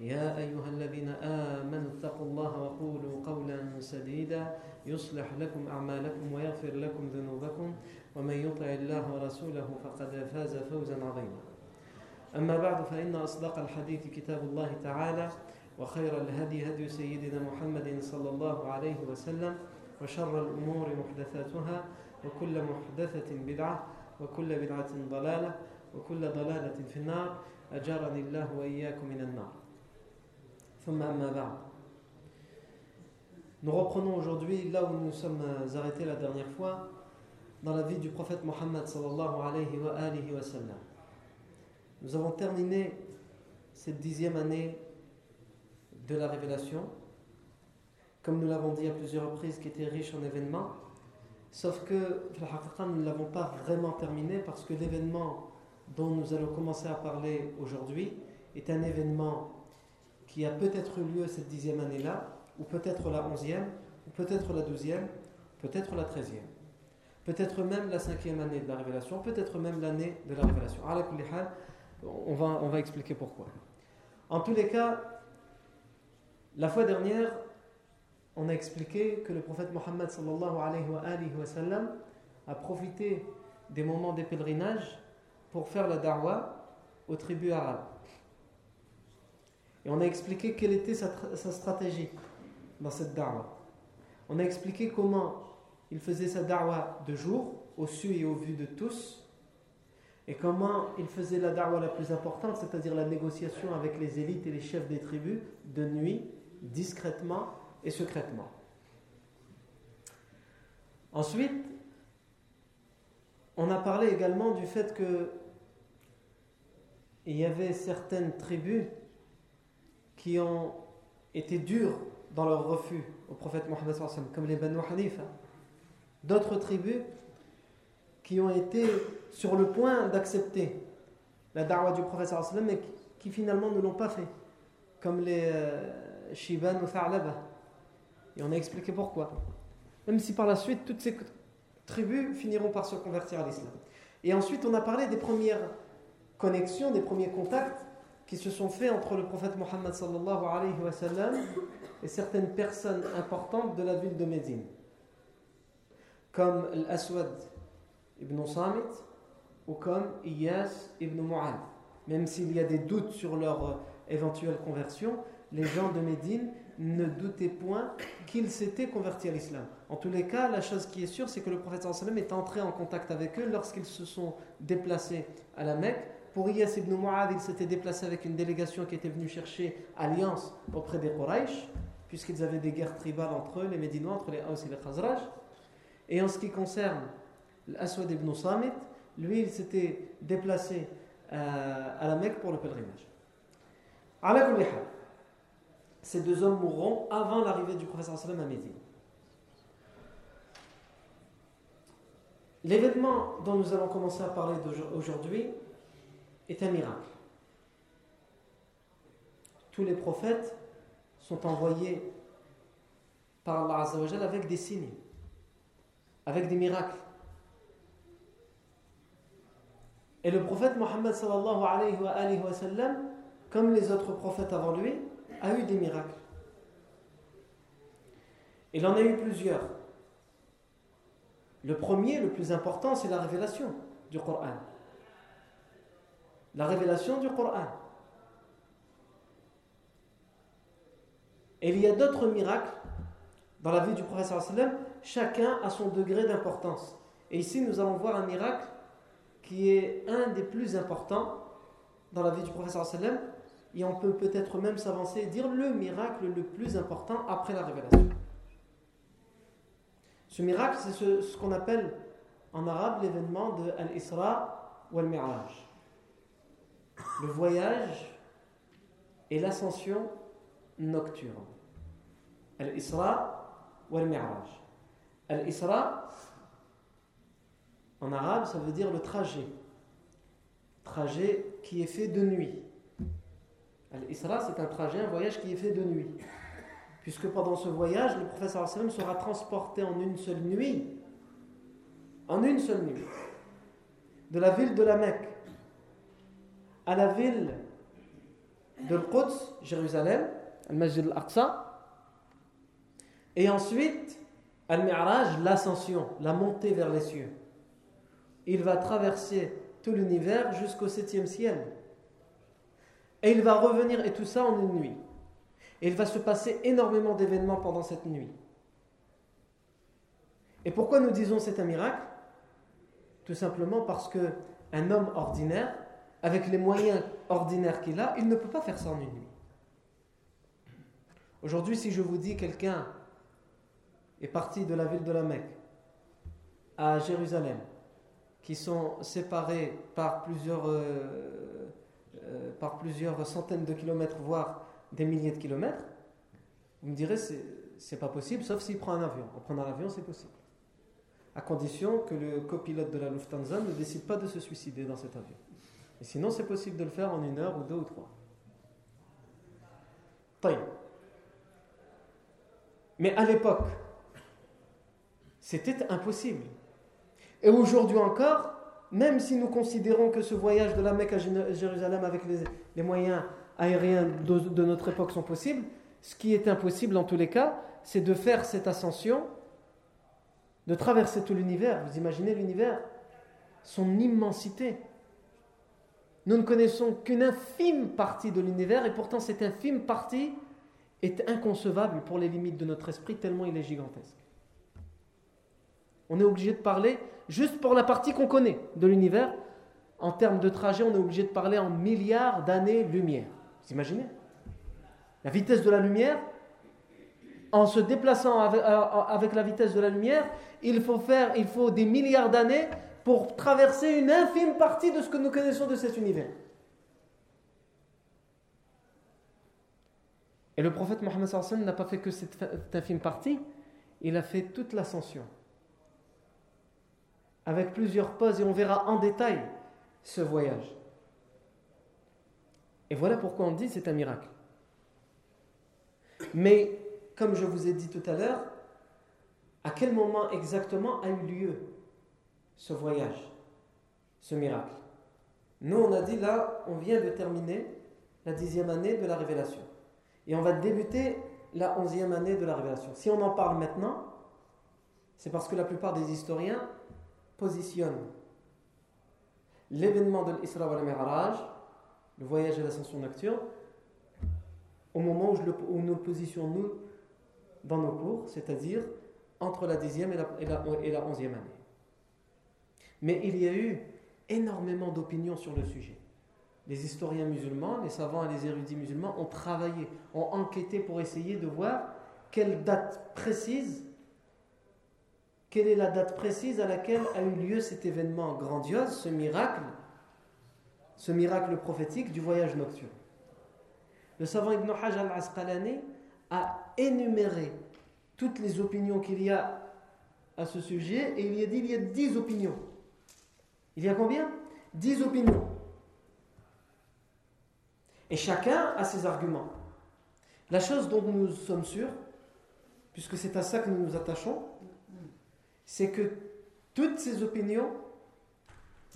يا أيها الذين آمنوا اتقوا الله وقولوا قولا سديدا يصلح لكم أعمالكم ويغفر لكم ذنوبكم ومن يطع الله ورسوله فقد فاز فوزا عظيما. أما بعد فإن أصدق الحديث كتاب الله تعالى وخير الهدي هدي سيدنا محمد صلى الله عليه وسلم وشر الأمور محدثاتها وكل محدثة بدعة وكل بدعة ضلالة وكل ضلالة في النار. أجرني الله وإياكم من النار. Nous reprenons aujourd'hui là où nous sommes arrêtés la dernière fois, dans la vie du prophète Mohammed. Nous avons terminé cette dixième année de la révélation, comme nous l'avons dit à plusieurs reprises, qui était riche en événements, sauf que nous ne l'avons pas vraiment terminé parce que l'événement dont nous allons commencer à parler aujourd'hui est un événement qui a peut-être eu lieu cette dixième année-là, ou peut-être la onzième, ou peut-être la douzième, peut-être la treizième, peut-être même la cinquième année de la révélation, peut-être même l'année de la révélation. On va, on va expliquer pourquoi. En tous les cas, la fois dernière, on a expliqué que le prophète Mohammed a profité des moments des pèlerinages pour faire la da'wah aux tribus arabes. On a expliqué quelle était sa, sa stratégie dans cette da'wah. On a expliqué comment il faisait sa da'wah de jour, au su et au vu de tous, et comment il faisait la da'wah la plus importante, c'est-à-dire la négociation avec les élites et les chefs des tribus, de nuit, discrètement et secrètement. Ensuite, on a parlé également du fait que il y avait certaines tribus qui ont été dures dans leur refus au prophète Mohammed comme les Banu Hanifa. D'autres tribus qui ont été sur le point d'accepter la da'wah du prophète mais qui finalement ne l'ont pas fait, comme les euh, Shiban ou Tha'laba. Et on a expliqué pourquoi. Même si par la suite, toutes ces tribus finiront par se convertir à l'islam. Et ensuite, on a parlé des premières connexions, des premiers contacts qui se sont faits entre le prophète Mohammed sallallahu alayhi wa et certaines personnes importantes de la ville de Médine, comme l'Aswad ibn Samit ou comme Iyas ibn Mu'ad. Même s'il y a des doutes sur leur éventuelle conversion, les gens de Médine ne doutaient point qu'ils s'étaient convertis à l'islam. En tous les cas, la chose qui est sûre, c'est que le prophète sallam est entré en contact avec eux lorsqu'ils se sont déplacés à la Mecque. Pour Iyas ibn Mu'ad, il s'était déplacé avec une délégation qui était venue chercher alliance auprès des Quraysh puisqu'ils avaient des guerres tribales entre eux, les Médinois, entre les Haus et les Khazraj. Et en ce qui concerne l'Aswad ibn Samit, lui, il s'était déplacé euh, à la Mecque pour le pèlerinage. Ces deux hommes mourront avant l'arrivée du prophète à Médine. L'événement dont nous allons commencer à parler aujourd'hui est un miracle. Tous les prophètes sont envoyés par Allah Azzawajal avec des signes, avec des miracles. Et le prophète Mohammed sallallahu alayhi wa, comme les autres prophètes avant lui, a eu des miracles. Il en a eu plusieurs. Le premier, le plus important, c'est la révélation du Coran. La révélation du Coran. Et il y a d'autres miracles dans la vie du prophète sallam, chacun a son degré d'importance. Et ici, nous allons voir un miracle qui est un des plus importants dans la vie du professeur sallam et on peut peut-être même s'avancer et dire le miracle le plus important après la révélation. Ce miracle, c'est ce, qu'on appelle en arabe l'événement de Al-Isra ou Al-Mi'raj. Le voyage et l'ascension nocturne. Al-Isra ou Al-Mi'raj. Al-Isra, en arabe, ça veut dire le trajet. Trajet qui est fait de nuit. Al-Isra, c'est un trajet, un voyage qui est fait de nuit. Puisque pendant ce voyage, le professeur sera transporté en une seule nuit, en une seule nuit, de la ville de la Mecque à la ville de Quds, Jérusalem, Al-Masjid al-Aqsa, et ensuite Al-Mi'raj, l'ascension, la montée vers les cieux. Il va traverser tout l'univers jusqu'au septième ciel. Et il va revenir, et tout ça en une nuit. Et il va se passer énormément d'événements pendant cette nuit. Et pourquoi nous disons c'est un miracle? Tout simplement parce que un homme ordinaire, avec les moyens ordinaires qu'il a, il ne peut pas faire ça en une nuit. Aujourd'hui, si je vous dis quelqu'un est parti de la ville de la Mecque à Jérusalem, qui sont séparés par plusieurs, euh, euh, centaines de kilomètres, voire des milliers de kilomètres, vous me direz c'est pas possible, sauf s'il prend un avion. En prenant un avion, c'est possible. À condition que le copilote de la Lufthansa ne décide pas de se suicider dans cet avion. Et sinon, c'est possible de le faire en une heure ou deux ou trois. Mais à l'époque, c'était impossible. Et aujourd'hui encore, même si nous considérons que ce voyage de la Mecque à Jérusalem avec les, moyens aériens de, de, notre époque sont possibles, ce qui est impossible en tous les cas, c'est de faire cette ascension, de traverser tout l'univers. Vous imaginez l'univers? Son immensité. Nous ne connaissons qu'une infime partie de l'univers et pourtant cette infime partie est inconcevable pour les limites de notre esprit tellement il est gigantesque. On est obligé de parler juste pour la partie qu'on connaît de l'univers. En termes de trajet, on est obligé de parler en milliards d'années-lumière. Vous imaginez? La vitesse de la lumière, en se déplaçant avec, avec, la vitesse de la lumière, il faut, faire, il faut des milliards d'années pour traverser une infime partie de ce que nous connaissons de cet univers. Et le prophète Mohammed n'a pas fait que cette infime partie, il a fait toute l'ascension avec plusieurs pauses et on verra en détail ce voyage. Et voilà pourquoi on dit c'est un miracle. Mais comme je vous ai dit tout à l'heure, à quel moment exactement a eu lieu ce voyage, ce miracle Nous, on a dit là, on vient de terminer la dixième année de la révélation. Et on va débuter la onzième année de la révélation. Si on en parle maintenant, c'est parce que la plupart des historiens positionne l'événement de l'Isra wa al le voyage et l'ascension nocturne, au moment où, nous positionnons nous dans nos cours, c'est-à-dire entre la dixième et, la, onzième année. Mais il y a eu énormément d'opinions sur le sujet. Les historiens musulmans, les savants et les érudits musulmans ont travaillé, ont enquêté pour essayer de voir quelle date précise quelle est la date précise à laquelle a eu lieu cet événement grandiose, ce miracle, ce miracle prophétique du voyage nocturne Le savant Ibn Hajj al-Asqalani a énuméré toutes les opinions qu'il y a à ce sujet et il y a dit il y a dix opinions. Il y a combien? Dix opinions. Et chacun a ses arguments. La chose dont nous sommes sûrs, puisque c'est à ça que nous nous attachons, c'est que toutes ces opinions,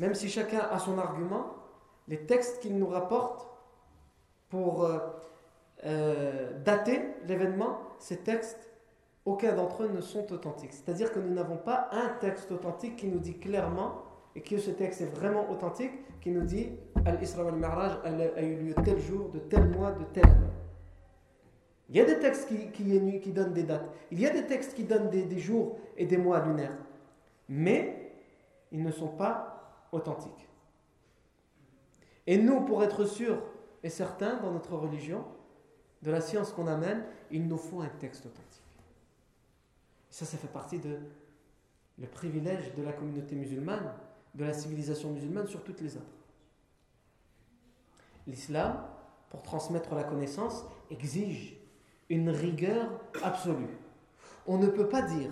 même si chacun a son argument, les textes qu'il nous rapporte pour euh, euh, dater l'événement, ces textes, aucun d'entre eux ne sont authentiques. C'est-à-dire que nous n'avons pas un texte authentique qui nous dit clairement, et que ce texte est vraiment authentique, qui nous dit Al-Isra wal-Mi'raj a eu lieu tel jour, de tel mois, de tel année. Il y a des textes qui, donnent des dates. Il y a des textes qui donnent des, jours et des mois lunaires. Mais ils ne sont pas authentiques. Et nous, pour être sûrs et certains dans notre religion, de la science qu'on amène, il nous faut un texte authentique. Ça, ça fait partie de le privilège de la communauté musulmane, de la civilisation musulmane sur toutes les autres. L'islam, pour transmettre la connaissance, exige une rigueur absolue. On ne peut pas dire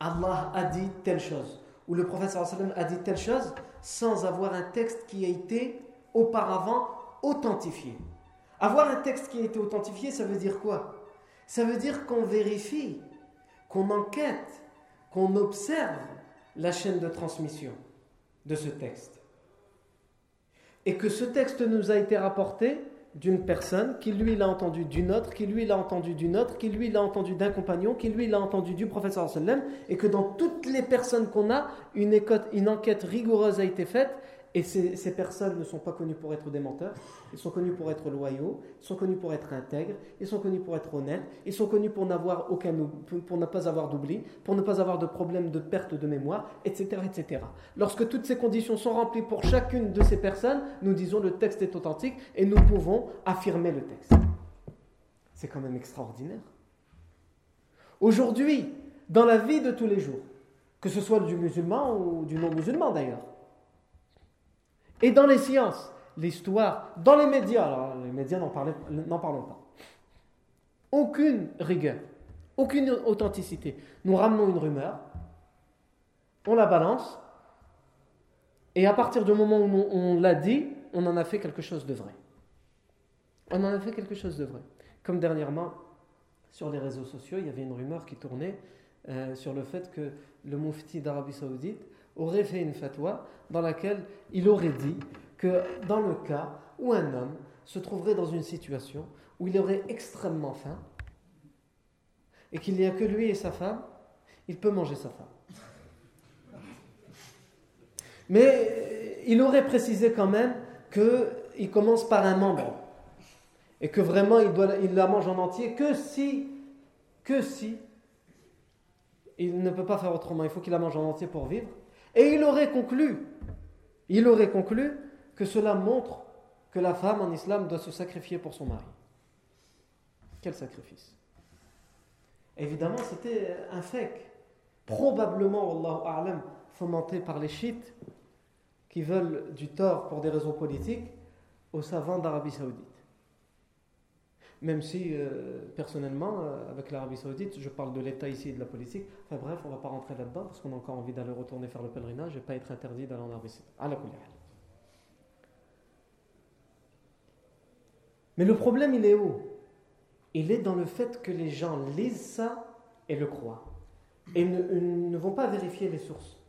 Allah a dit telle chose ou le prophète a dit telle chose sans avoir un texte qui a été auparavant authentifié. Avoir un texte qui a été authentifié, ça veut dire quoi? Ça veut dire qu'on vérifie, qu'on enquête, qu'on observe la chaîne de transmission de ce texte. Et que ce texte nous a été rapporté d'une personne, qui lui l'a entendu d'une autre, qui lui l'a entendu d'une autre, qui lui l'a entendu d'un compagnon, qui lui l'a entendu du professeur sallam, et que dans toutes les personnes qu'on a, une, une enquête rigoureuse a été faite et ces, personnes ne sont pas connues pour être des menteurs, ils sont connus pour être loyaux, ils sont connus pour être intègres, ils sont connus pour être honnêtes, ils sont connus pour, n'avoir aucun, pour ne pas avoir d'oubli, pour ne pas avoir de problème de perte de mémoire, etc., etc. Lorsque toutes ces conditions sont remplies pour chacune de ces personnes, nous disons le texte est authentique et nous pouvons affirmer le texte. C'est quand même extraordinaire. Aujourd'hui, dans la vie de tous les jours, que ce soit du musulman ou du non-musulman d'ailleurs, et dans les sciences, l'histoire, dans les médias, alors les médias n'en parlons pas. Aucune rigueur, aucune authenticité. Nous ramenons une rumeur, on la balance, et à partir du moment où on, l'a dit, on en a fait quelque chose de vrai. On en a fait quelque chose de vrai. Comme dernièrement, sur les réseaux sociaux, il y avait une rumeur qui tournait euh, sur le fait que le mufti d'Arabie Saoudite aurait fait une fatwa dans laquelle il aurait dit que dans le cas où un homme se trouverait dans une situation où il aurait extrêmement faim et qu'il n'y a que lui et sa femme, il peut manger sa femme. Mais il aurait précisé quand même qu'il commence par un membre et que vraiment il, doit, la mange en entier que si, que si il ne peut pas faire autrement, il faut qu'il la mange en entier pour vivre. Et il aurait conclu, il aurait conclu que cela montre que la femme en islam doit se sacrifier pour son mari. Quel sacrifice? Évidemment, c'était un fake, probablement, Allahu fomenté par les chiites qui veulent du tort pour des raisons politiques aux savants d'Arabie Saoudite. Même si, euh, personnellement, euh, avec l'Arabie Saoudite, je parle de l'État ici et de la politique. Enfin bref, on ne va pas rentrer là-dedans parce qu'on a encore envie d'aller retourner faire le pèlerinage et pas être interdit d'aller en Arabie Saoudite. Mais le problème, il est où? Il est dans le fait que les gens lisent ça et le croient. Et ne, ne vont pas vérifier les sources.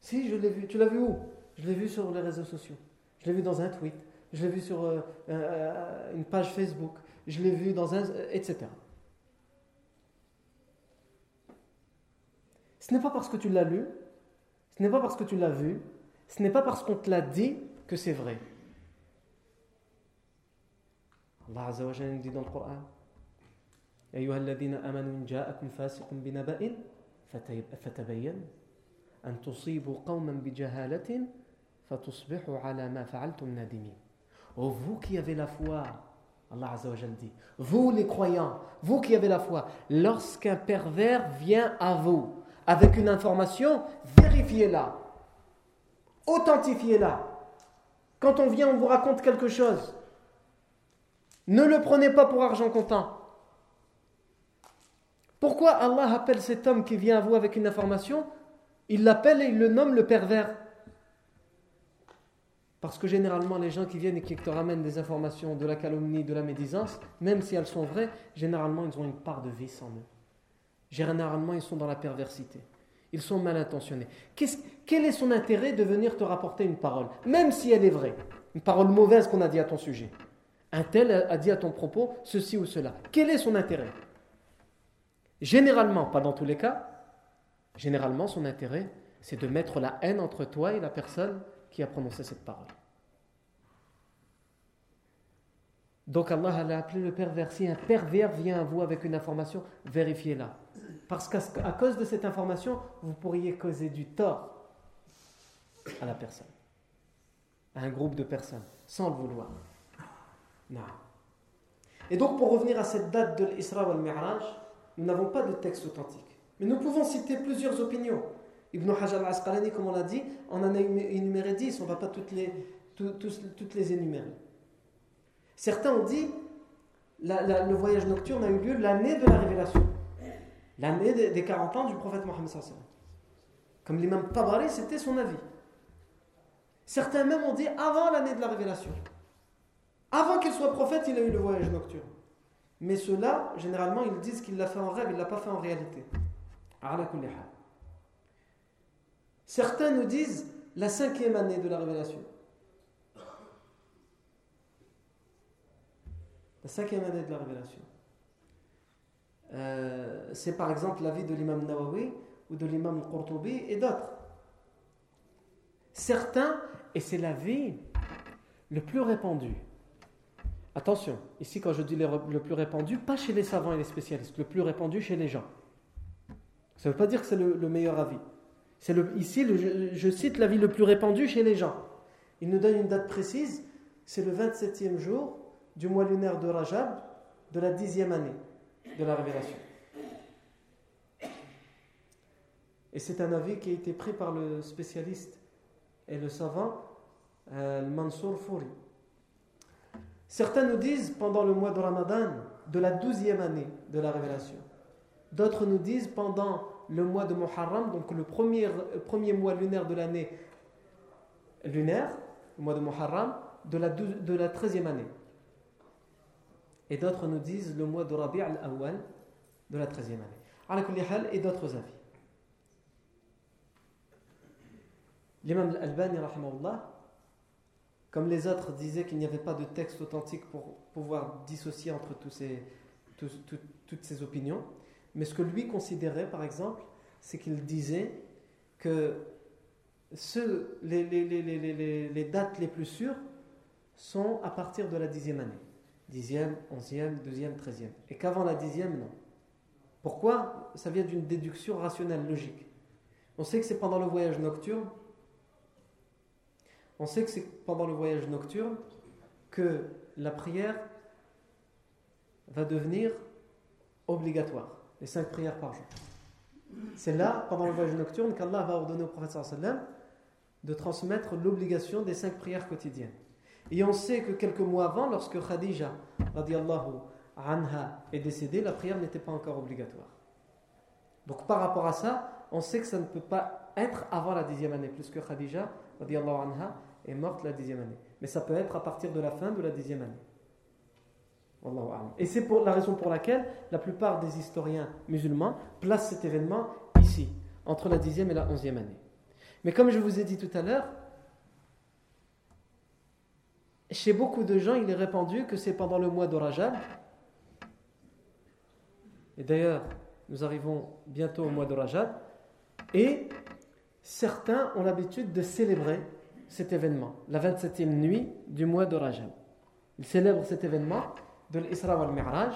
Si, je l'ai vu. Tu l'as vu où? Je l'ai vu sur les réseaux sociaux. Je l'ai vu dans un tweet. Je l'ai vu sur euh, une page Facebook je l'ai vu dans un. etc. Ce n'est pas parce que tu l'as lu, ce n'est pas parce que tu l'as vu, ce n'est pas parce qu'on te l'a dit que c'est vrai. Allah Azza wa Jalla dit dans le Coran أيها الذين آمنوا إن جاءكم فاسق بنبأ فتبين أن تصيبوا قوما بجهالة فتصبحوا على ما فعلتم نادمين. Oh vous qui avez la foi, Allah dit Vous les croyants, vous qui avez la foi, lorsqu'un pervers vient à vous avec une information, vérifiez-la, authentifiez-la. Quand on vient, on vous raconte quelque chose. Ne le prenez pas pour argent comptant. Pourquoi Allah appelle cet homme qui vient à vous avec une information Il l'appelle et il le nomme le pervers? Parce que généralement, les gens qui viennent et qui te ramènent des informations de la calomnie, de la médisance, même si elles sont vraies, généralement, ils ont une part de vice en eux. Généralement, ils sont dans la perversité. Ils sont mal intentionnés. quel est son intérêt de venir te rapporter une parole, même si elle est vraie? Une parole mauvaise qu'on a dit à ton sujet. Un tel a dit à ton propos ceci ou cela. Quel est son intérêt? Généralement, pas dans tous les cas, généralement, son intérêt, c'est de mettre la haine entre toi et la personne qui a prononcé cette parole. Donc Allah a appelé le pervers. Si un pervers vient à vous avec une information, vérifiez-la. Parce qu'à cause de cette information, vous pourriez causer du tort à la personne. à un groupe de personnes, sans le vouloir. Non. Et donc, pour revenir à cette date de l'Isra ou al-Mi'raj, nous n'avons pas de texte authentique. Mais nous pouvons citer plusieurs opinions. Ibn Hajar al-Asqalani, comme on l'a dit, on en a énuméré 10, on ne va pas toutes les, toutes les énumérer. Certains ont dit le voyage nocturne a eu lieu l'année de la révélation, l'année des 40 ans du prophète Mohammed. Comme l'imam Tabari, c'était son avis. Certains même ont dit avant l'année de la révélation. Avant qu'il soit prophète, il a eu le voyage nocturne. Mais ceux-là, généralement, ils disent qu'il l'a fait en rêve, il ne l'a pas fait en réalité. Certains nous disent la cinquième année de la révélation. La cinquième année de la révélation. Euh, c'est par exemple l'avis de l'imam Nawawi ou de l'imam Qurtubi et d'autres. Certains, et c'est l'avis le plus répandu, Attention, ici quand je dis le plus répandu, pas chez les savants et les spécialistes, le plus répandu chez les gens. Ça ne veut pas dire que c'est le, meilleur avis. C'est le, ici, je, cite l'avis le plus répandu chez les gens. Il nous donne une date précise, c'est le 27e jour du mois lunaire de Rajab de la dixième année de la révélation. Et c'est un avis qui a été pris par le spécialiste et le savant euh, Mansour Fouri. Certains nous disent pendant le mois de Ramadan, de la douzième année de la révélation. D'autres nous disent pendant le mois de Muharram, donc le premier, premier mois lunaire de l'année lunaire, le mois de Muharram, de la, de la 13e année. Et d'autres nous disent le mois de Rabi' al-Awwal de la 13e année. Et d'autres avis. L'imam al-Albani, comme les autres disaient qu'il n'y avait pas de texte authentique pour pouvoir dissocier entre tous toutes ces opinions. Mais ce que lui considérait, par exemple, c'est qu'il disait que les, dates les plus sûres sont à partir de la dixième année. Dixième, onzième, deuxième, treizième. Et qu'avant la dixième, non. Pourquoi? Ça vient d'une déduction rationnelle, logique. On sait que c'est pendant le voyage nocturne on sait que c'est pendant le voyage nocturne que la prière va devenir obligatoire, les cinq prières par jour. C'est là, pendant le voyage nocturne, qu'Allah va ordonner au prophète sallam de transmettre l'obligation des cinq prières quotidiennes. Et on sait que quelques mois avant, lorsque Khadija anha est décédée, la prière n'était pas encore obligatoire. Donc par rapport à ça, on sait que ça ne peut pas être avant la dixième année, puisque Khadija anha est morte la dixième année. Mais ça peut être à partir de la fin de la dixième année. Et c'est pour la raison pour laquelle la plupart des historiens musulmans placent cet événement ici, entre la dixième et la onzième année. Mais comme je vous ai dit tout à l'heure, chez beaucoup de gens, il est répandu que c'est pendant le mois de Rajab. Et d'ailleurs, nous arrivons bientôt au mois de Rajab. Et certains ont l'habitude de célébrer cet événement, la 27e nuit du mois de Rajab. Ils célèbrent cet événement de l'Isra wal Mi'raj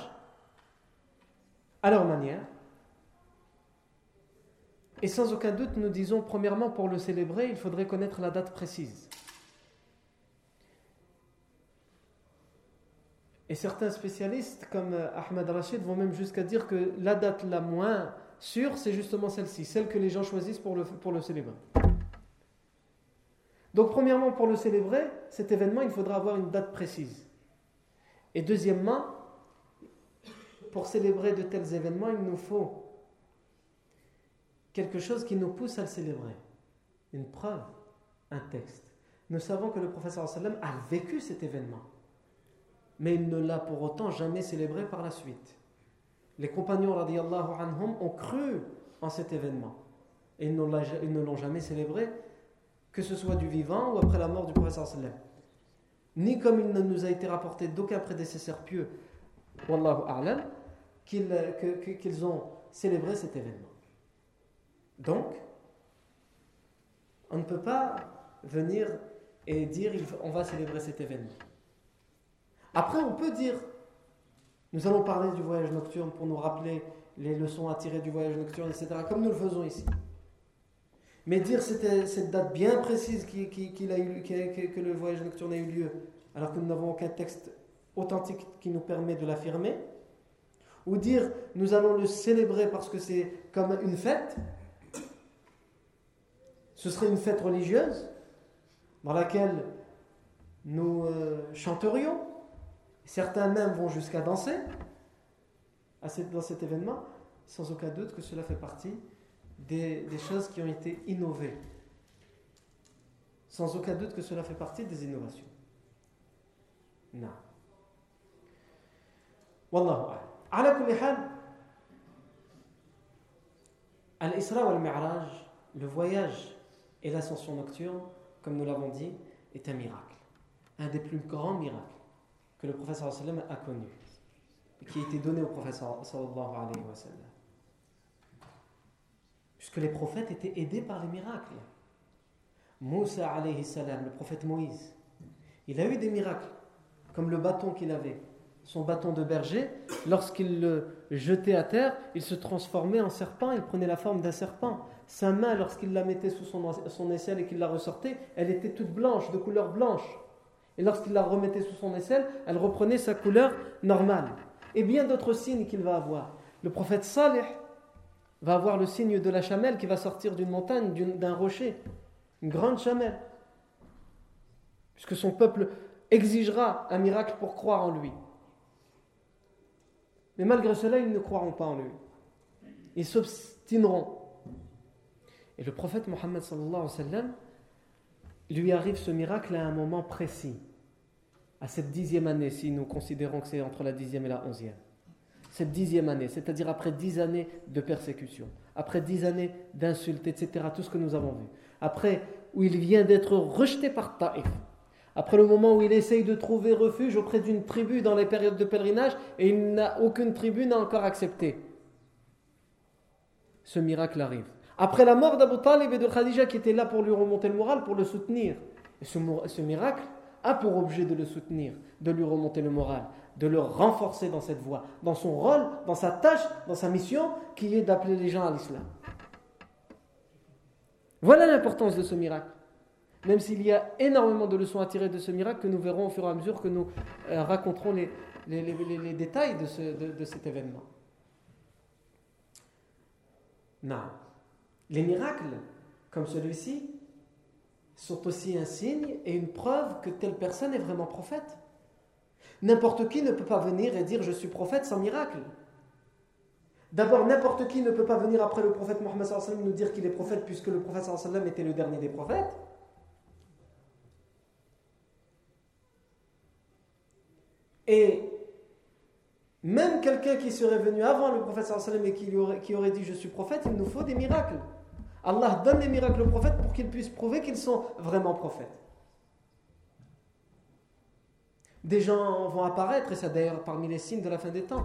à leur manière. Et sans aucun doute, nous disons, premièrement, pour le célébrer, il faudrait connaître la date précise. Et certains spécialistes, comme Ahmed Rachid, vont même jusqu'à dire que la date la moins sûre, c'est justement celle-ci, celle que les gens choisissent pour le, pour le célébrer. Donc premièrement, pour le célébrer, cet événement, il faudra avoir une date précise. Et deuxièmement, pour célébrer de tels événements, il nous faut quelque chose qui nous pousse à le célébrer. Une preuve, un texte. Nous savons que le professeur sallam a vécu cet événement, mais il ne l'a pour autant jamais célébré par la suite. Les compagnons anhum ont cru en cet événement et ils ne l'ont jamais célébré que ce soit du vivant ou après la mort du prophète sallam. Ni comme il ne nous a été rapporté d'aucun prédécesseur pieux, wallahu a'lam, qu'ils ont célébré cet événement. Donc, on ne peut pas venir et dire on va célébrer cet événement. Après, on peut dire nous allons parler du voyage nocturne pour nous rappeler les leçons à tirer du voyage nocturne, etc., comme nous le faisons ici. Mais dire c'était cette date bien précise eu, que le voyage nocturne a eu lieu, alors que nous n'avons aucun texte authentique qui nous permet de l'affirmer, ou dire nous allons le célébrer parce que c'est comme une fête, ce serait une fête religieuse dans laquelle nous euh, chanterions. Certains même vont jusqu'à danser dans cet événement, sans aucun doute que cela fait partie des, choses qui ont été innovées. Sans aucun doute que cela fait partie des innovations. Non. Wallahu ala kulli hal, Al-Isra wal-Mi'raj, le voyage et l'ascension nocturne, comme nous l'avons dit, est un miracle. Un des plus grands miracles que le sallam a connu et qui a été donné au prophète sallallahu alayhi wa sallam. Puisque les prophètes étaient aidés par les miracles. Moussa alayhi salam, le prophète Moïse, il a eu des miracles, comme le bâton qu'il avait, son bâton de berger, lorsqu'il le jetait à terre, il se transformait en serpent, il prenait la forme d'un serpent. Sa main, lorsqu'il la mettait sous son, aisselle et qu'il la ressortait, elle était toute blanche, de couleur blanche. Et lorsqu'il la remettait sous son aisselle, elle reprenait sa couleur normale. Et bien d'autres signes qu'il va avoir. Le prophète Salih, va avoir le signe de la chamelle qui va sortir d'une montagne, d'un rocher, une grande chamelle. Puisque son peuple exigera un miracle pour croire en lui. Mais malgré cela, ils ne croiront pas en lui. Ils s'obstineront. Et le prophète Mohammed lui arrive ce miracle à un moment précis, à cette dixième année, si nous considérons que c'est entre la dixième et la onzième cette dixième année, c'est-à-dire après dix années de persécution, après dix années d'insultes, etc., tout ce que nous avons vu, après où il vient d'être rejeté par Taïf, après le moment où il essaye de trouver refuge auprès d'une tribu dans les périodes de pèlerinage et il n'a aucune tribu n'a encore accepté. Ce miracle arrive. Après la mort d'Abu Talib et de Khadija qui étaient là pour lui remonter le moral, pour le soutenir. Ce miracle a pour objet de le soutenir, de lui remonter le moral, de le renforcer dans cette voie, dans son rôle, dans sa tâche, dans sa mission, qui est d'appeler les gens à l'islam. Voilà l'importance de ce miracle. Même s'il y a énormément de leçons à tirer de ce miracle que nous verrons au fur et à mesure que nous euh, raconterons les, détails de, de, cet événement. Non. Les miracles, comme celui-ci, sont aussi un signe et une preuve que telle personne est vraiment prophète. N'importe qui ne peut pas venir et dire je suis prophète sans miracle. D'abord, n'importe qui ne peut pas venir après le prophète Mohammed nous dire qu'il est prophète puisque le prophète était le dernier des prophètes. Et même quelqu'un qui serait venu avant le prophète et qui, aurait, qui aurait dit je suis prophète, il nous faut des miracles. Allah donne des miracles aux prophètes pour qu'ils puissent prouver qu'ils sont vraiment prophètes. Des gens vont apparaître, et c'est d'ailleurs parmi les signes de la fin des temps.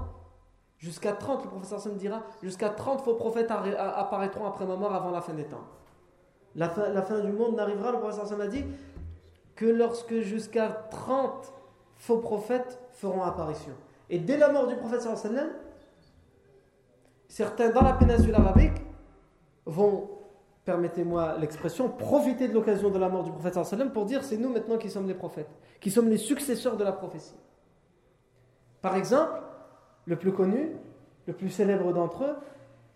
Jusqu'à 30, le professeur Sam dira, jusqu'à 30 faux prophètes apparaîtront après ma mort avant la fin des temps. La fin, du monde n'arrivera, le professeur Sam a dit, que lorsque jusqu'à 30 faux prophètes feront apparition. Et dès la mort du prophète sallam, certains dans la péninsule arabique vont permettez-moi l'expression, profiter de l'occasion de la mort du prophète sallam pour dire c'est nous maintenant qui sommes les prophètes, qui sommes les successeurs de la prophétie. Par exemple, le plus connu, le plus célèbre d'entre eux,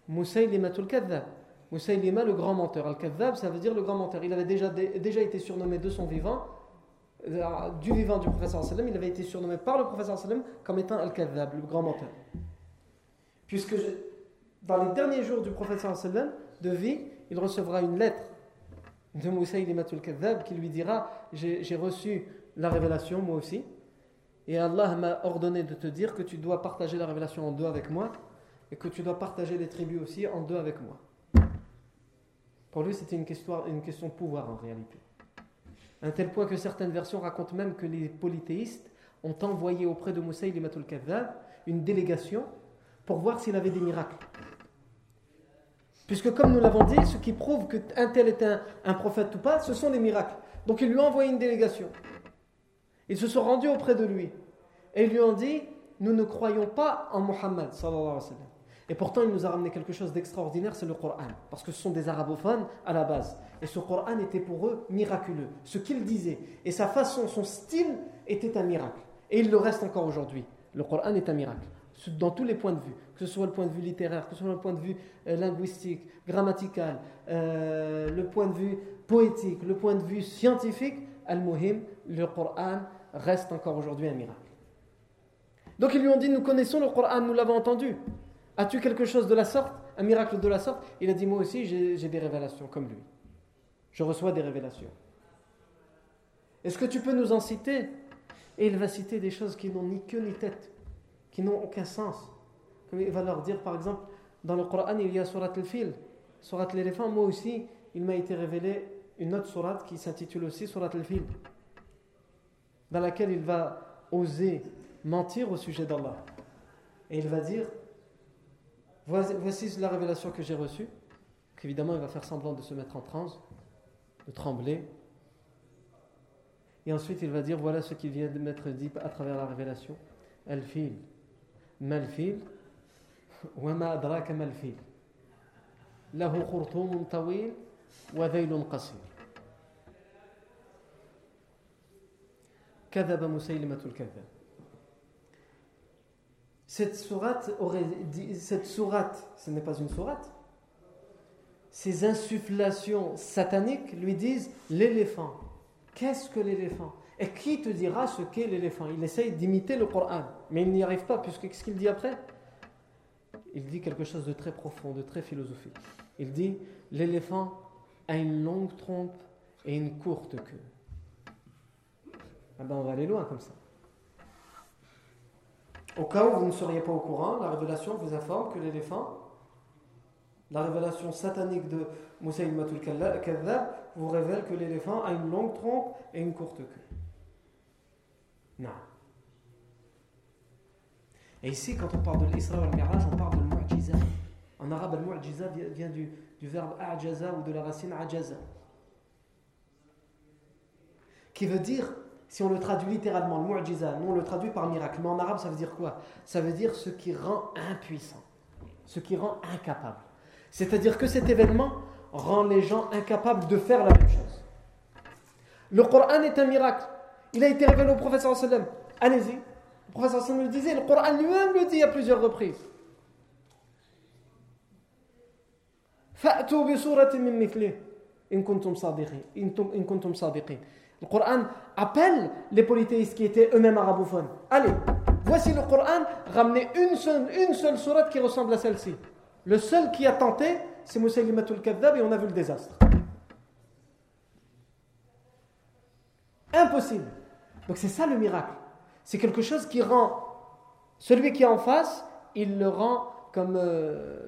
Moussaïlimatul Kadhab. Moussaïlima, le grand menteur. Al-Kadhab, ça veut dire le grand menteur. Il avait déjà, déjà été surnommé de son vivant, euh, du vivant du prophète sallam, il avait été surnommé par le prophète sallam comme étant Al-Kadhab, le grand menteur. Puisque dans les derniers jours du prophète sallam de vie, il recevra une lettre de Moussa Matul Kadhab qui lui dira J'ai reçu la révélation, moi aussi, et Allah m'a ordonné de te dire que tu dois partager la révélation en deux avec moi, et que tu dois partager les tribus aussi en deux avec moi. Pour lui, c'était une question, de pouvoir en réalité. À un tel point que certaines versions racontent même que les polythéistes ont envoyé auprès de Moussa Matul Kadhab une délégation pour voir s'il avait des miracles. Puisque comme nous l'avons dit, ce qui prouve qu'un tel est un, prophète ou pas, ce sont les miracles. Donc ils lui ont envoyé une délégation. Ils se sont rendus auprès de lui. Et ils lui ont dit, nous ne croyons pas en Muhammad. Et pourtant, il nous a ramené quelque chose d'extraordinaire, c'est le Coran. Parce que ce sont des arabophones à la base. Et ce Coran était pour eux miraculeux. Ce qu'il disait et sa façon, son style était un miracle. Et il le reste encore aujourd'hui. Le Coran est un miracle. Dans tous les points de vue. Que ce soit le point de vue littéraire, que ce soit le point de vue euh, linguistique, grammatical, euh, le point de vue poétique, le point de vue scientifique, Al-Muhim, le Coran reste encore aujourd'hui un miracle. Donc ils lui ont dit, nous connaissons le Coran, nous l'avons entendu. As-tu quelque chose de la sorte, un miracle de la sorte? Il a dit, moi aussi j'ai des révélations comme lui. Je reçois des révélations. Est-ce que tu peux nous en citer? Et il va citer des choses qui n'ont ni queue ni tête, qui n'ont aucun sens. Comme il va leur dire, par exemple, dans le Coran, il y a Surat al-Fil, Surat l'éléphant. Moi aussi, il m'a été révélé une autre Surat qui s'intitule aussi Surat al-Fil, dans laquelle il va oser mentir au sujet d'Allah. Et il va dire Voici la révélation que j'ai reçue. Évidemment, il va faire semblant de se mettre en transe, de trembler. Et ensuite, il va dire Voilà ce qui vient de m'être dit à travers la révélation. Al-fil. Mal-fil. وما أدراك ما الفيل له خرطوم طويل وذيل قصير كذب مسيلمة الكذاب cette sourate aurait dit, cette sourate, ce n'est pas une sourate, ces insufflations sataniques lui disent l'éléphant. Qu'est-ce que l'éléphant Et qui te dira ce qu'est l'éléphant? Il essaye d'imiter le Coran, mais il n'y arrive pas, puisque qu'est-ce qu'il dit après? Il dit quelque chose de très profond, de très philosophique. Il dit l'éléphant a une longue trompe et une courte queue. Ah ben on va aller loin comme ça. Au cas où vous ne seriez pas au courant, la révélation vous informe que l'éléphant, la révélation satanique de Moussaïmatul Kadhab, vous révèle que l'éléphant a une longue trompe et une courte queue. Non. Et ici, quand on parle de l'Isra al-Miraj, on parle de l'Mu'jiza. En arabe, al-Mu'jiza vient du, verbe a'jaza ou de la racine ajaza. Qui veut dire si on le traduit littéralement, le mu'jiza, nous on le traduit par miracle. Mais en arabe, ça veut dire quoi? Ça veut dire ce qui rend impuissant, ce qui rend incapable. C'est-à-dire que cet événement rend les gens incapables de faire la même chose. Le Coran est un miracle. Il a été révélé au professeur sallam. Allez-y. Le professeur sallam le disait, le Coran lui-même le dit à plusieurs reprises. Le Coran appelle les polythéistes qui étaient eux-mêmes arabophones. Allez, voici le Coran, ramenez une seule, une seule sourate qui ressemble à celle-ci. Le seul qui a tenté, c'est Moussaïlimatul Kadhab et on a vu le désastre. Impossible. Donc c'est ça le miracle. C'est quelque chose qui rend celui qui est en face, il le rend comme euh,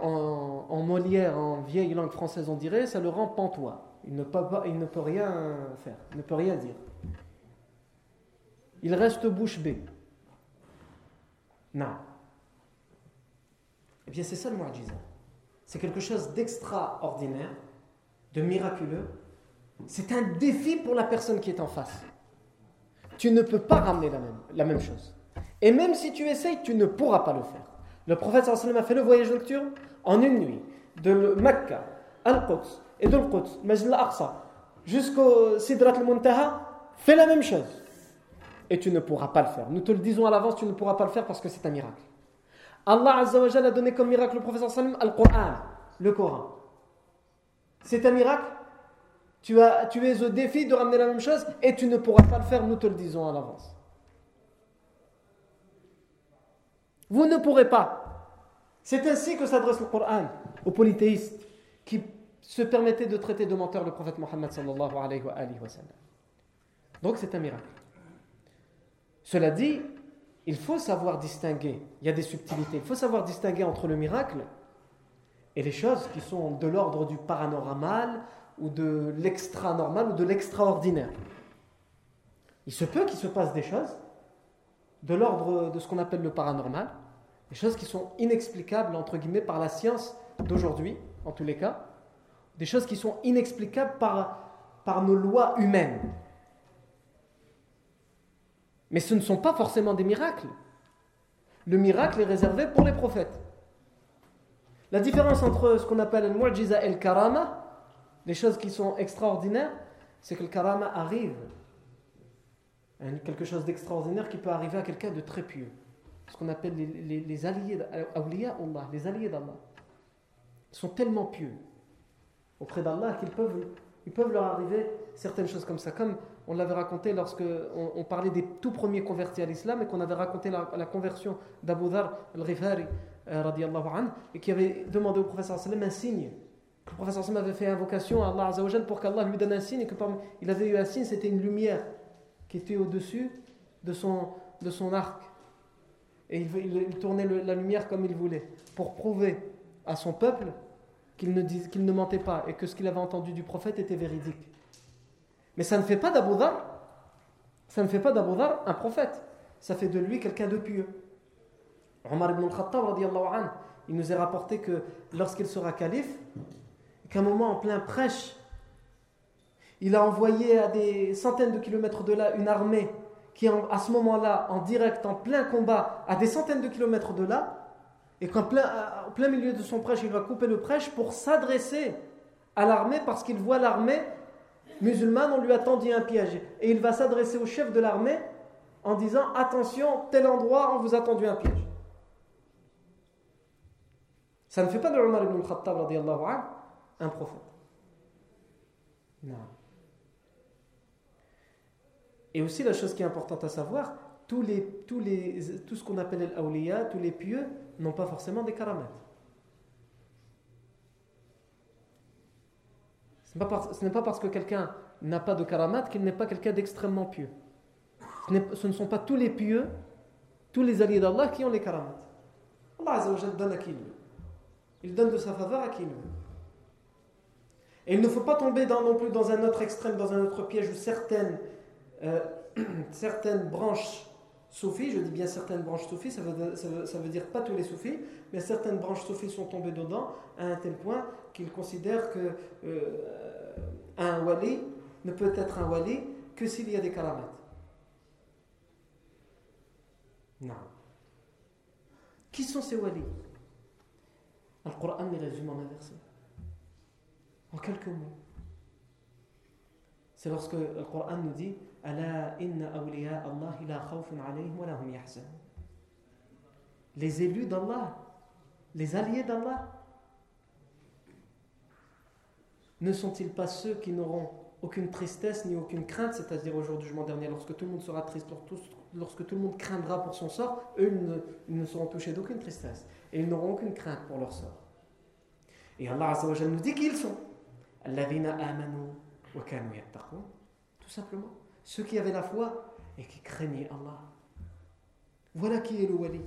en, en, Molière, en vieille langue française on dirait, ça le rend pantois. Il ne, peut pas, il ne peut rien faire, il ne peut rien dire. Il reste bouche bée. Non. Eh bien, c'est ça le mu'jiza. C'est quelque chose d'extraordinaire, de miraculeux. C'est un défi pour la personne qui est en face. Tu ne peux pas ramener la même, la même chose. Et même si tu essayes, tu ne pourras pas le faire. Le prophète a fait le voyage nocturne en une nuit, de Mecca, Al-Quds, et de l'Quds, Masjid al-Aqsa, jusqu'au Sidrat al-Muntaha, fais la même chose. Et tu ne pourras pas le faire. Nous te le disons à l'avance, tu ne pourras pas le faire parce que c'est un miracle. Allah a donné comme miracle professeur Salim Al-Qur'an, le Coran. C'est un miracle. Tu, tu es au défi de ramener la même chose et tu ne pourras pas le faire, nous te le disons à l'avance. Vous ne pourrez pas. C'est ainsi que s'adresse le Coran aux polythéistes qui se permettait de traiter de menteur le prophète Mohammed. Donc c'est un miracle. Cela dit, il faut savoir distinguer, il y a des subtilités, il faut savoir distinguer entre le miracle et les choses qui sont de l'ordre du paranormal ou de l'extra-normal ou de l'extraordinaire. Il se peut qu'il se passe des choses de l'ordre de ce qu'on appelle le paranormal, des choses qui sont inexplicables entre guillemets par la science d'aujourd'hui, en tous les cas, des choses qui sont inexplicables par, par nos lois humaines. Mais ce ne sont pas forcément des miracles. Le miracle est réservé pour les prophètes. La différence entre ce qu'on appelle le mu'jiza et le karama, les choses qui sont extraordinaires, c'est que le karama arrive. Quelque chose d'extraordinaire qui peut arriver à quelqu'un de très pieux. Ce qu'on appelle les, alliés les alliés d'Allah. Ils sont tellement pieux auprès d'Allah qu'ils peuvent, leur arriver certaines choses comme ça. Comme on l'avait raconté lorsque on, parlait des tout premiers convertis à l'islam et qu'on avait raconté la, conversion d'Abu Dhar al-Ghifari euh, et qui avait demandé au professeur un signe. Le professeur sallam avait fait invocation à Allah Azzawajal pour qu'Allah lui donne un signe et qu'il avait eu un signe, c'était une lumière qui était au-dessus de son, de son arc. Et il, tournait la lumière comme il voulait pour prouver à son peuple qu'il ne, qu'il ne mentait pas et que ce qu'il avait entendu du prophète était véridique. Mais ça ne fait pas d'Abu Dhar, ça ne fait pas d'Abu un prophète. Ça fait de lui quelqu'un de pieux. Omar ibn al-Khattab, il nous est rapporté que lorsqu'il sera calife, qu'à un moment en plein prêche, il a envoyé à des centaines de kilomètres de là une armée qui, à ce moment-là, en direct, en plein combat, à des centaines de kilomètres de là, et qu'en plein, milieu de son prêche, il va couper le prêche pour s'adresser à l'armée parce qu'il voit l'armée musulmane, on lui a tendu un piège. Et il va s'adresser au chef de l'armée en disant Attention, tel endroit, on vous a tendu un piège. Ça ne fait pas de Omar ibn Khattab un prophète. Non. Et aussi, la chose qui est importante à savoir, tous les, tous les, tout ce qu'on appelle l'awliya, tous les pieux, n'ont pas forcément des karamats. Ce n'est pas parce que quelqu'un n'a pas de karamat qu'il n'est pas quelqu'un d'extrêmement pieux. Ce, ne sont pas tous les pieux, tous les alliés d'Allah qui ont les karamat. Allah donne à qui il. Il donne de sa faveur à qui. Et il ne faut pas tomber non plus dans un autre extrême, dans un autre piège où certaines, euh, certaines branches soufis, je dis bien certaines branches soufis, ça veut, ça, veut, dire pas tous les soufis, mais certaines branches soufis sont tombées dedans à un tel point qu'ils considèrent que euh, un wali ne peut être un wali que s'il y a des karamats. Non. Qui sont ces walis? Le Coran les résume en un verset. Quelques mots. C'est lorsque le Coran nous dit les élus d'Allah, les alliés d'Allah, ne sont-ils pas ceux qui n'auront aucune tristesse ni aucune crainte, c'est-à-dire au jour du jugement dernier, lorsque tout le monde sera triste, lorsque tout le monde craindra pour son sort, eux ils ne, seront touchés d'aucune tristesse et ils n'auront aucune crainte pour leur sort. Et Allah nous dit qui ils sont. Tout simplement. Ceux qui avaient la foi et qui craignaient Allah. Voilà qui est le wali.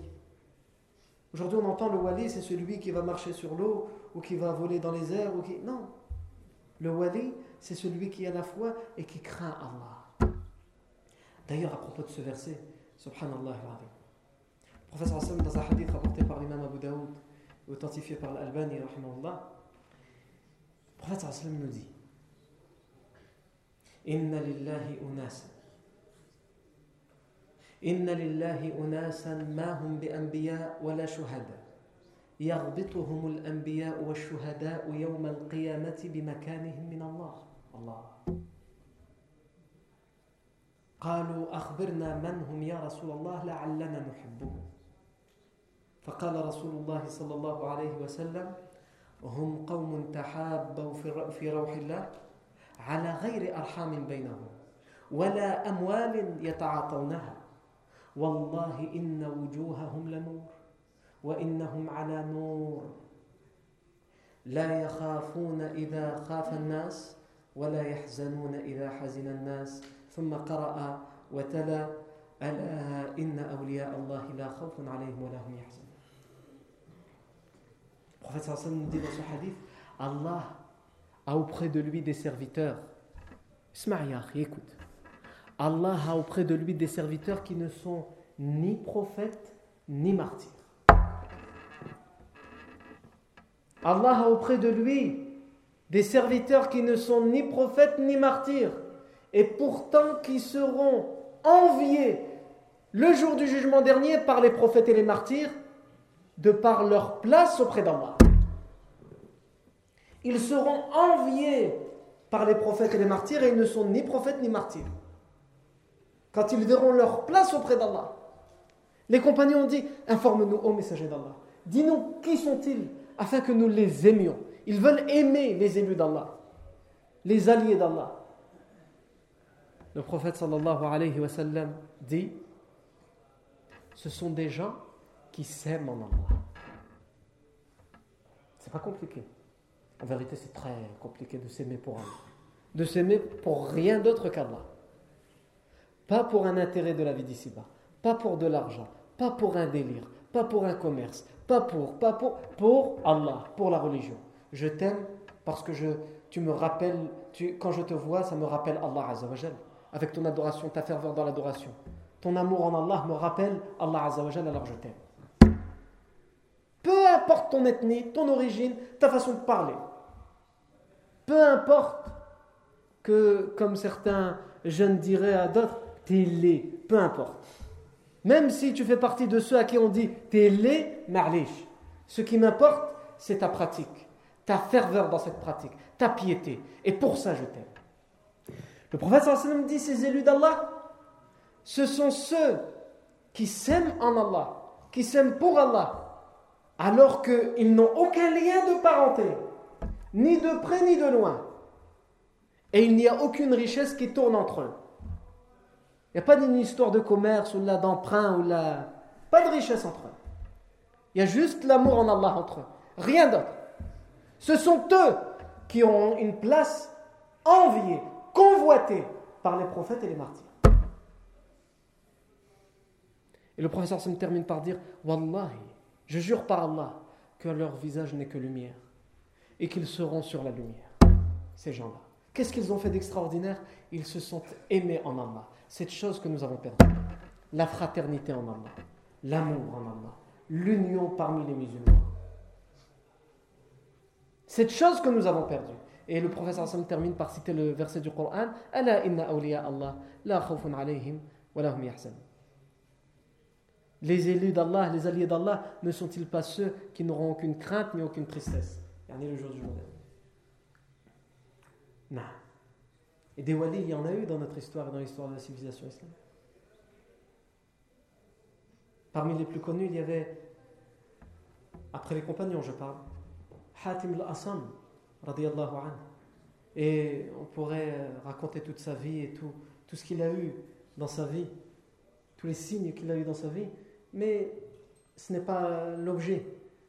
Aujourd'hui, on entend le wali, c'est celui qui va marcher sur l'eau ou qui va voler dans les airs. Ou qui... Non. Le wali, c'est celui qui a la foi et qui craint Allah. D'ailleurs, à propos de ce verset, subhanallah le professeur Hassan, dans un hadith rapporté par l'imam Abu Daoud, authentifié par l'Albani, le professeur Hassan nous dit إن لله أناسا. إن لله أناسا ما هم بأنبياء ولا شهداء. يغبطهم الأنبياء والشهداء يوم القيامة بمكانهم من الله. الله. قالوا أخبرنا من هم يا رسول الله لعلنا نحبهم. فقال رسول الله صلى الله عليه وسلم هم قوم تحابوا في روح الله على غير أرحام بينهم ولا أموال يتعاطونها. والله إن وجوههم لنور وإنهم على نور. لا يخافون إذا خاف الناس ولا يحزنون إذا حزن الناس. ثم قرأ وتلا ألا إن أولياء الله لا خوف عليهم ولا هم يحزنون. Prophète sallam dit dans ce hadith Allah a auprès de lui des serviteurs. écoute. Allah a auprès de lui des serviteurs qui ne sont ni prophètes ni martyrs. Allah a auprès de lui des serviteurs qui ne sont ni prophètes ni martyrs, et pourtant qui seront enviés le jour du jugement dernier par les prophètes et les martyrs de par leur place auprès d'Allah. Ils seront enviés par les prophètes et les martyrs et ils ne sont ni prophètes ni martyrs. Quand ils verront leur place auprès d'Allah. Les compagnons ont dit Informe-nous, ô messager d'Allah. Dis-nous, qui sont-ils afin que nous les aimions? Ils veulent aimer les élus d'Allah, les alliés d'Allah. Le prophète sallallahu alayhi wa sallam dit Ce sont des gens qui s'aiment en Allah. C'est pas compliqué. En vérité, c'est très compliqué de s'aimer pour Allah. De s'aimer pour rien d'autre qu'Allah. Pas pour un intérêt de la vie d'ici-bas. Pas pour de l'argent. Pas pour un délire. Pas pour un commerce. Pas pour, pas pour, pour Allah, pour la religion. Je t'aime parce que je, tu me rappelles, tu, quand je te vois, ça me rappelle Allah Azzawajal. Avec ton adoration, ta ferveur dans l'adoration. Ton amour en Allah me rappelle Allah Azzawajal, alors je t'aime. Peu importe ton ethnie, ton origine, ta façon de parler. Peu importe que, comme certains jeunes diraient à d'autres, t'es laid, peu importe. Même si tu fais partie de ceux à qui on dit t'es laid, marlich. Ce qui m'importe, c'est ta pratique, ta ferveur dans cette pratique, ta piété. Et pour ça, je t'aime. Le prophète sallam dit ces élus d'Allah, ce sont ceux qui s'aiment en Allah, qui s'aiment pour Allah, alors qu'ils n'ont aucun lien de parenté, ni de près ni de loin. Et il n'y a aucune richesse qui tourne entre eux. Il n'y a pas d'une histoire de commerce ou d'emprunt ou la... Pas de richesse entre eux. Il y a juste l'amour en Allah entre eux. Rien d'autre. Ce sont eux qui ont une place enviée, convoitée par les prophètes et les martyrs. Et le professeur se termine par dire Wallahi, je jure par Allah que leur visage n'est que lumière et qu'ils seront sur la lumière, ces gens-là. Qu'est-ce qu'ils ont fait d'extraordinaire? Ils se sont aimés en Allah. Cette chose que nous avons perdue. La fraternité en Allah. L'amour en Allah. L'union parmi les musulmans. Cette chose que nous avons perdue. Et le professeur Hassan termine par citer le verset du Coran Ala inna awliya Allah la khawfun alayhim wa lahum Les élus d'Allah, les alliés d'Allah, ne sont-ils pas ceux qui n'auront aucune crainte ni aucune tristesse? Regardez le jour du jour non. Et des walis, il y en a eu dans notre histoire et dans l'histoire de la civilisation islamique. Parmi les plus connus, il y avait, après les compagnons, je parle, Hatim al-Assam, radiallahu anhu. Et on pourrait raconter toute sa vie et tout, tout ce qu'il a eu dans sa vie, tous les signes qu'il a eu dans sa vie, mais ce n'est pas l'objet,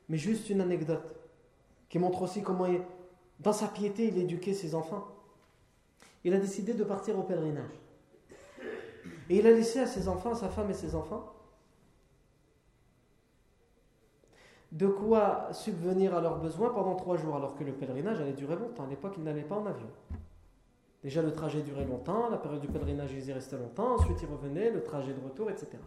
mais juste une anecdote qui montre aussi comment dans sa piété, il éduquait ses enfants. Il a décidé de partir au pèlerinage. Et il a laissé à ses enfants, sa femme et ses enfants, de quoi subvenir à leurs besoins pendant trois jours, alors que le pèlerinage allait durer longtemps. À l'époque, ils n'allaient pas en avion. Déjà, le trajet durait longtemps, la période du pèlerinage, ils y restaient longtemps, ensuite ils revenaient, le trajet de retour, etc.